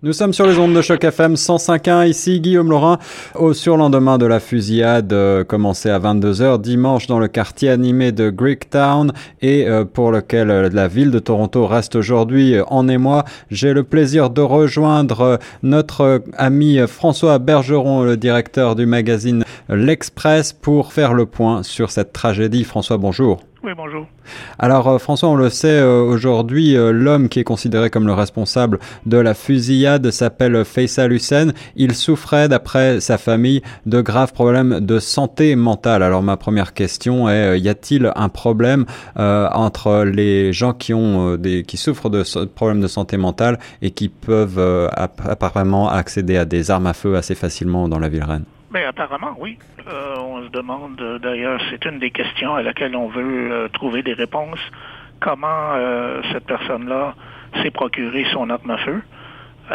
Nous sommes sur les ondes de choc FM 105.1. Ici Guillaume Laurin au surlendemain de la fusillade euh, commencée à 22h dimanche dans le quartier animé de Greektown et euh, pour lequel euh, la ville de Toronto reste aujourd'hui en émoi. J'ai le plaisir de rejoindre notre ami François Bergeron, le directeur du magazine L'Express, pour faire le point sur cette tragédie. François, bonjour. Oui, bonjour. Alors euh, François, on le sait euh, aujourd'hui, euh, l'homme qui est considéré comme le responsable de la fusillade s'appelle Faisal Hussein. Il souffrait, d'après sa famille, de graves problèmes de santé mentale. Alors ma première question est, y a-t-il un problème entre les gens qui ont des, qui souffrent de problèmes de santé mentale et qui peuvent apparemment accéder à des armes à feu assez facilement dans la ville reine? Mais ben, apparemment, oui. Euh, on se demande, euh, d'ailleurs, c'est une des questions à laquelle on veut euh, trouver des réponses. Comment cette personne-là s'est procuré son arme à feu?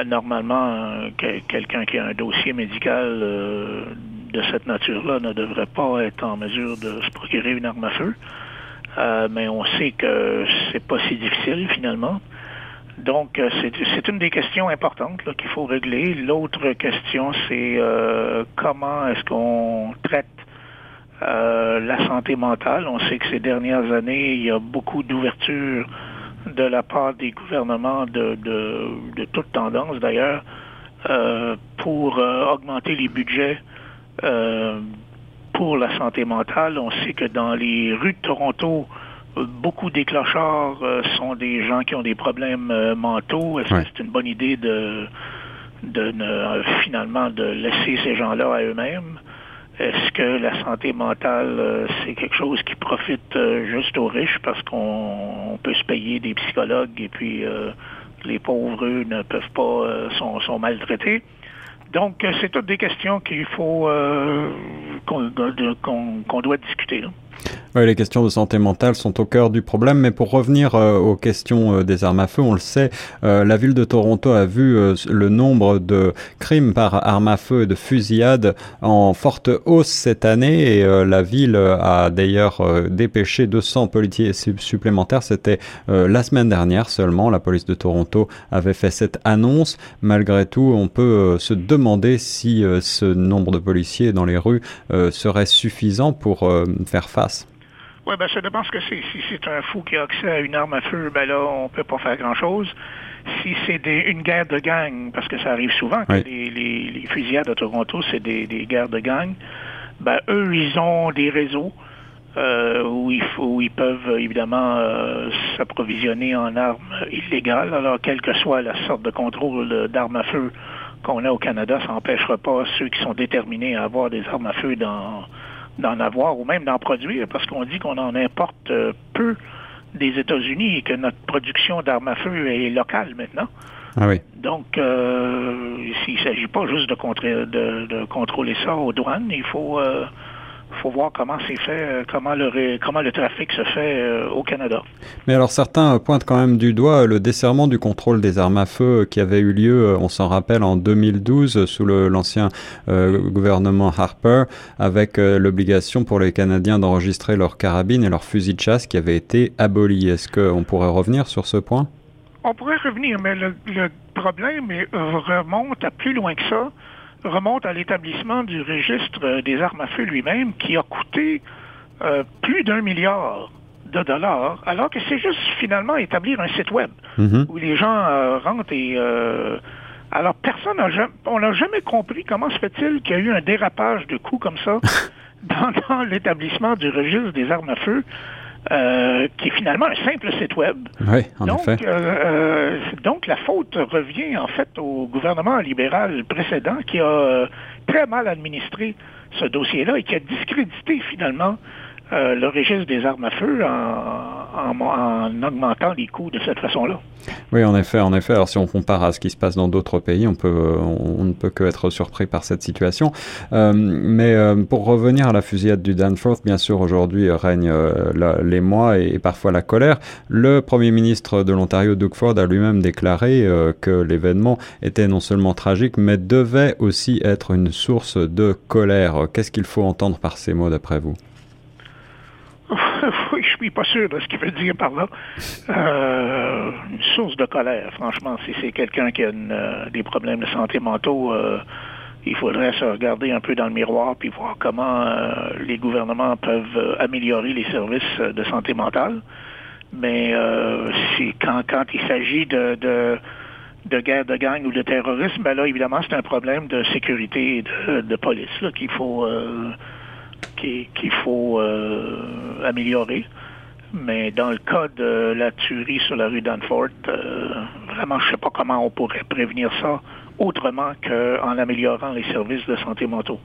normalement, quelqu'un qui a un dossier médical de cette nature-là ne devrait pas être en mesure de se procurer une arme à feu. mais on sait que c'est pas si difficile finalement. Donc, euh, c'est une des questions importantes qu'il faut régler. L'autre question, c'est euh, comment est-ce qu'on traite euh, la santé mentale? On sait que ces dernières années, il y a beaucoup d'ouverture de la part des gouvernements de, de, de toute tendance d'ailleurs pour augmenter les budgets pour la santé mentale. On sait que dans les rues de Toronto, beaucoup des clochards euh, sont des gens qui ont des problèmes euh, mentaux. Est-ce que c'est une bonne idée de, de finalement de laisser ces gens-là à eux-mêmes? Est-ce que la santé mentale, euh, c'est quelque chose qui profite juste aux riches parce qu'on peut se payer des psychologues et puis les pauvres, eux, ne peuvent pas, sont, sont maltraités? Donc, c'est toutes des questions qu'il faut qu'on doit discuter. Là. Oui, les questions de santé mentale sont au cœur du problème, mais pour revenir euh, aux questions euh, des armes à feu, on le sait, euh, la ville de Toronto a vu le nombre de crimes par armes à feu et de fusillades en forte hausse cette année, et la ville a d'ailleurs dépêché 200 policiers supplémentaires. C'était la semaine dernière seulement. La police de Toronto avait fait cette annonce. Malgré tout, on peut se demander si ce nombre de policiers dans les rues serait suffisant pour faire face. Oui, ben ça dépend ce que c'est. Si c'est un fou qui a accès à une arme à feu, ben là, on peut pas faire grand-chose. Si c'est une guerre de gang, parce que ça arrive souvent, que les, les, fusillades à Toronto, c'est des, guerres de gang, ben eux, ils ont des réseaux euh, où, il faut, ils peuvent évidemment euh, s'approvisionner en armes illégales. Alors, quelle que soit la sorte de contrôle d'armes à feu qu'on a au Canada, ça n'empêchera pas ceux qui sont déterminés à avoir des armes à feu dans d'en avoir ou même d'en produire, parce qu'on dit qu'on en importe euh, peu des États-Unis et que notre production d'armes à feu est locale maintenant. Ah oui. Donc, euh, il ne s'agit pas juste de, de, de, contrôler ça aux douanes, il faut euh, faut voir comment c'est fait, euh, comment le, comment le trafic se fait euh, au Canada. Mais alors certains pointent quand même du doigt le desserrement du contrôle des armes à feu qui avait eu lieu, euh, on s'en rappelle, en 2012 sous l'ancien gouvernement Harper, avec l'obligation pour les Canadiens d'enregistrer leurs carabines et leurs fusils de chasse qui avaient été abolis. Est-ce qu'on pourrait revenir sur ce point? On pourrait revenir, mais le, le problème remonte à plus loin que ça remonte à l'établissement du registre des armes à feu lui-même qui a coûté euh, plus d'un milliard de dollars, alors que c'est juste finalement établir un site web mhm. où les gens euh, rentrent et... Euh, alors, personne n'a jamais, on n'a jamais compris comment se fait-il qu'il y a eu un dérapage de coûts comme ça dans l'établissement du registre des armes à feu. Euh, qui est finalement un simple site web. Oui, en donc, effet. Euh, euh, donc, la faute revient en fait au gouvernement libéral précédent qui a très mal administré ce dossier-là et qui a discrédité finalement euh, le registre des armes à feu en, en, augmentant les coûts de cette façon-là. Oui, en effet, en effet. Alors, si on compare à ce qui se passe dans d'autres pays, on peut, ne peut que être surpris par cette situation. Euh, mais euh, pour revenir à la fusillade du Danforth, bien sûr, aujourd'hui règne l'émoi et, et, parfois la colère. Le premier ministre de l'Ontario, Doug Ford, a lui-même déclaré que l'événement était non seulement tragique, mais devait aussi être une source de colère. Qu'est-ce qu'il faut entendre par ces mots, d'après vous? oui, suis pas sûr de ce qu'il veut dire par là. Euh, une source de colère, franchement. Si c'est quelqu'un qui a des problèmes de santé mentaux, il faudrait se regarder un peu dans le miroir puis voir comment les gouvernements peuvent améliorer les services de santé mentale. Mais quand, quand il s'agit de, de, guerre de gang ou de terrorisme, ben là, évidemment, c'est un problème de sécurité et de, police qu'il faut qu'il faut euh, améliorer. Mais dans le cas de la tuerie sur la rue Danforth, euh, vraiment, je ne sais pas comment on pourrait prévenir ça autrement qu'en améliorant les services de santé mentaux.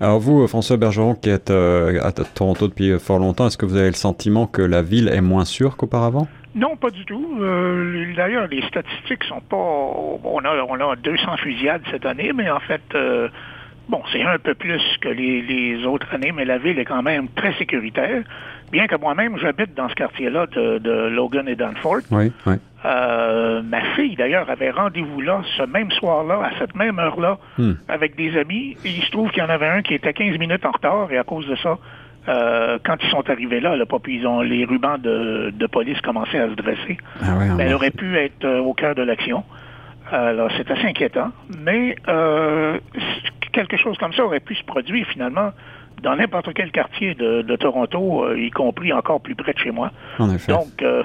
Alors vous, François Bergeron, qui êtes euh, à Toronto depuis fort longtemps, est-ce que vous avez le sentiment que la ville est moins sûre qu'auparavant? Non, pas du tout. D'ailleurs, les statistiques sont pas... On a, on a 200 fusillades cette année, mais en fait, Bon, c'est un peu plus que les, autres années, mais la ville est quand même très sécuritaire. Bien que moi-même, j'habite dans ce quartier-là de, Logan et Danforth. Oui, oui. Euh, ma fille, d'ailleurs, avait rendez-vous là, ce même soir-là, à cette même heure-là, hmm. avec des amis. Et il se trouve qu'il y en avait un qui était 15 minutes en retard, et à cause de ça, euh, quand ils sont arrivés là, là ils ont, les rubans de, police commençaient à se dresser. Ah ouais, elle aurait pu être euh, au cœur de l'action. Alors, c'est assez inquiétant. Mais quelque chose comme ça aurait pu se produire finalement dans n'importe quel quartier de, Toronto, euh, y compris encore plus près de chez moi. Donc, euh,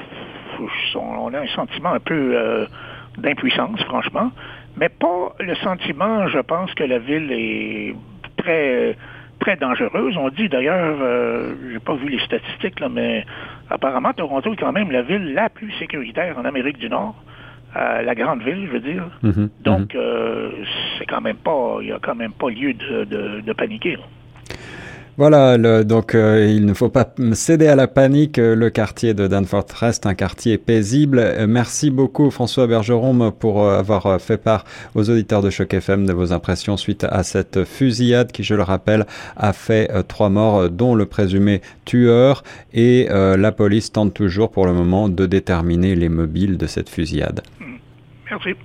on a un sentiment un peu euh, d'impuissance, franchement, mais pas le sentiment, je pense, que la ville est très très dangereuse. On dit d'ailleurs, j'ai pas vu les statistiques, là, mais apparemment Toronto est quand même la ville la plus sécuritaire en Amérique du Nord la grande ville, je veux dire. Mhm, Donc, mhm. Euh, c'est quand même pas, il y a quand même pas lieu de, paniquer. Voilà, donc euh, il ne faut pas céder à la panique. Le quartier de Danforth reste un quartier paisible. Euh, merci beaucoup François Bergeron pour avoir fait part aux auditeurs de Choc FM de vos impressions suite à cette fusillade qui, je le rappelle, a fait trois morts, dont le présumé tueur. Et la police tente toujours pour le moment de déterminer les mobiles de cette fusillade. Merci.